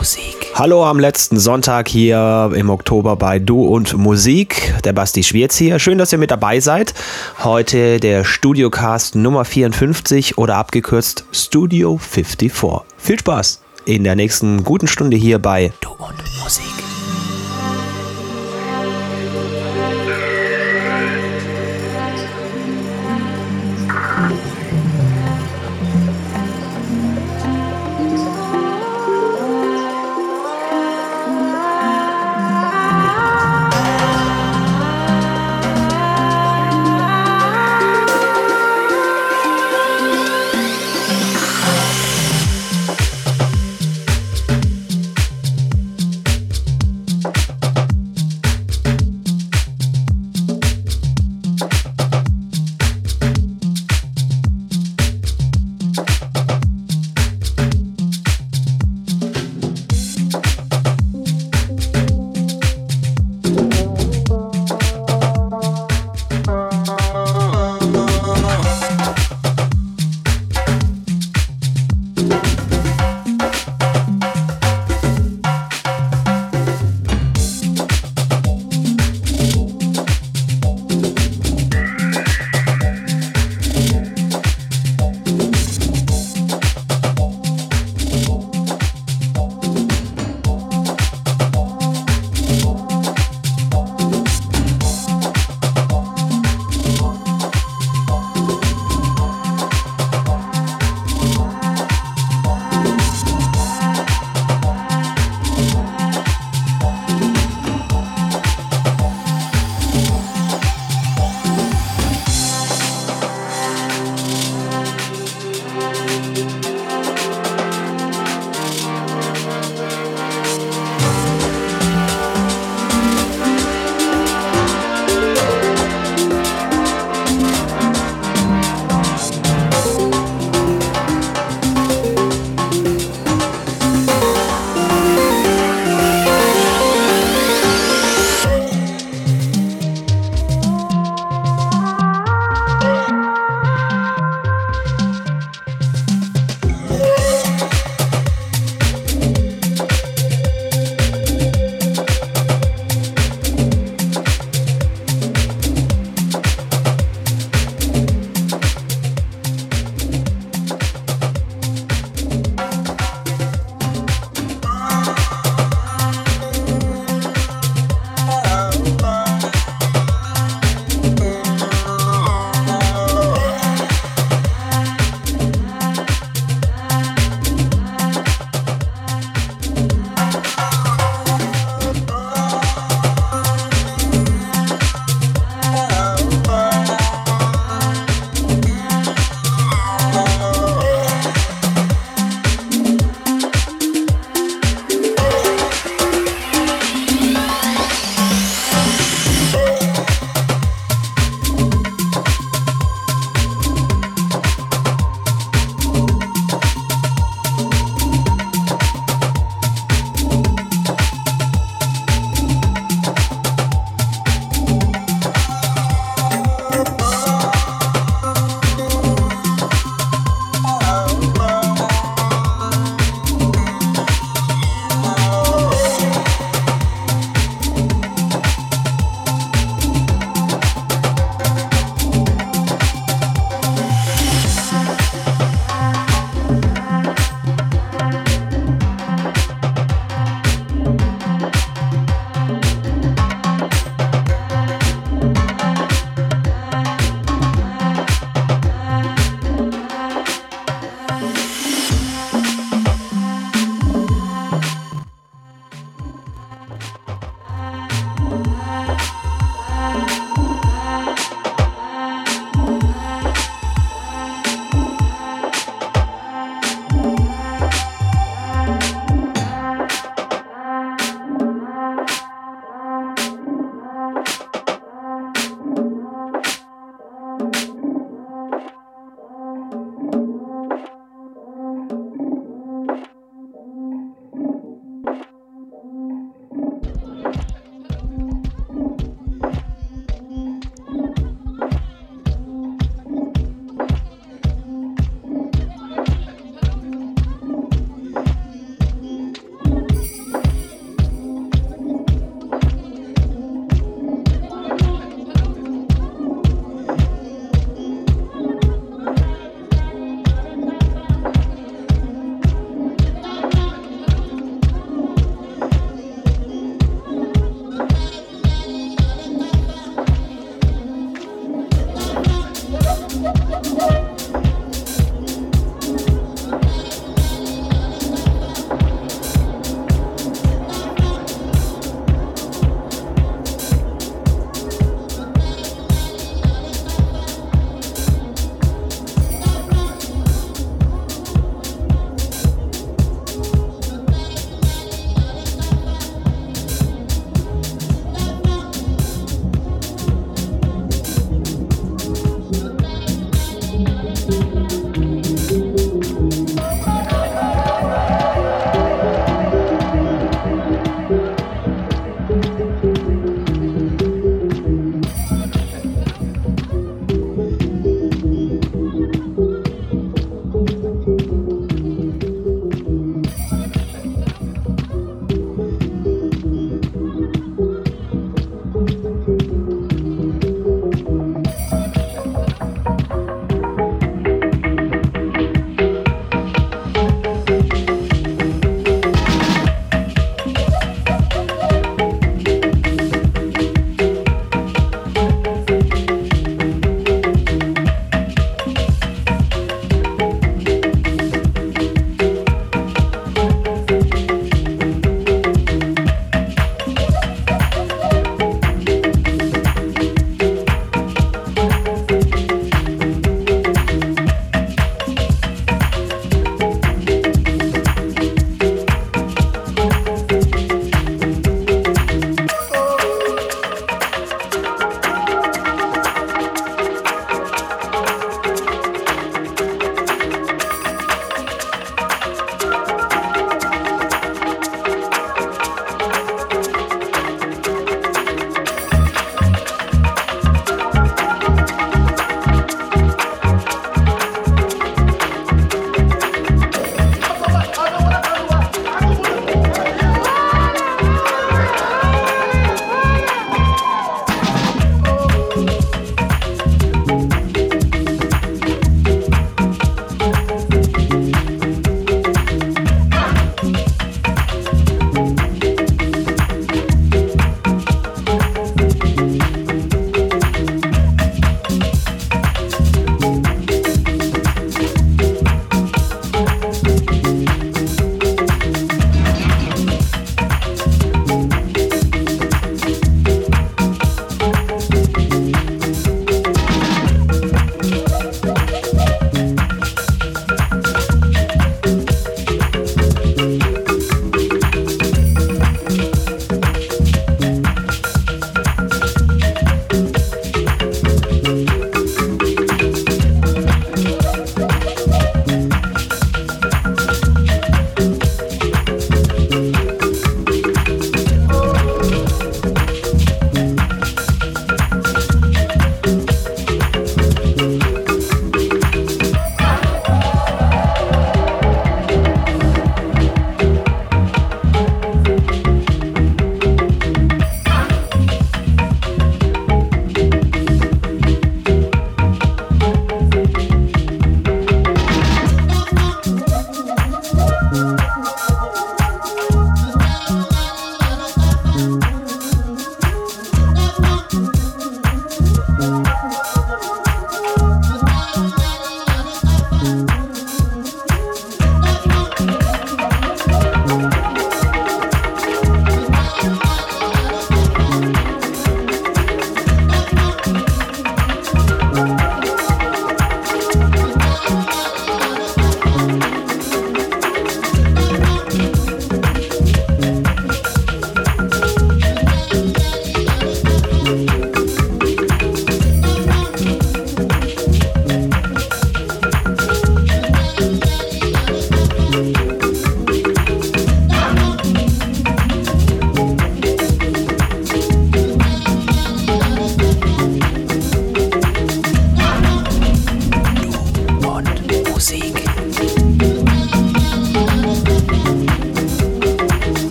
Musik. Hallo am letzten Sonntag hier im Oktober bei Du und Musik. Der Basti Schwierz hier. Schön, dass ihr mit dabei seid. Heute der Studiocast Nummer 54 oder abgekürzt Studio 54. Viel Spaß in der nächsten guten Stunde hier bei Du und Musik.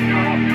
no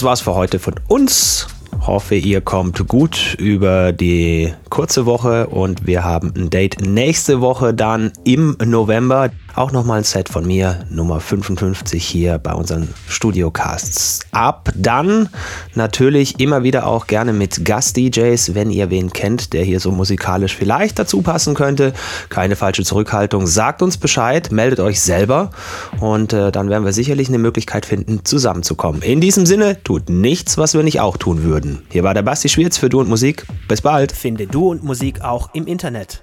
Das war's für heute von uns. Hoffe, ihr kommt gut über die kurze Woche und wir haben ein Date nächste Woche dann im November. Auch nochmal ein Set von mir, Nummer 55 hier bei unseren Studiocasts. Ab dann natürlich immer wieder auch gerne mit Gast-DJs, wenn ihr wen kennt, der hier so musikalisch vielleicht dazu passen könnte. Keine falsche Zurückhaltung. Sagt uns Bescheid, meldet euch selber und äh, dann werden wir sicherlich eine Möglichkeit finden, zusammenzukommen. In diesem Sinne, tut nichts, was wir nicht auch tun würden. Hier war der Basti Schwierz für Du und Musik. Bis bald. Finde Du und Musik auch im Internet.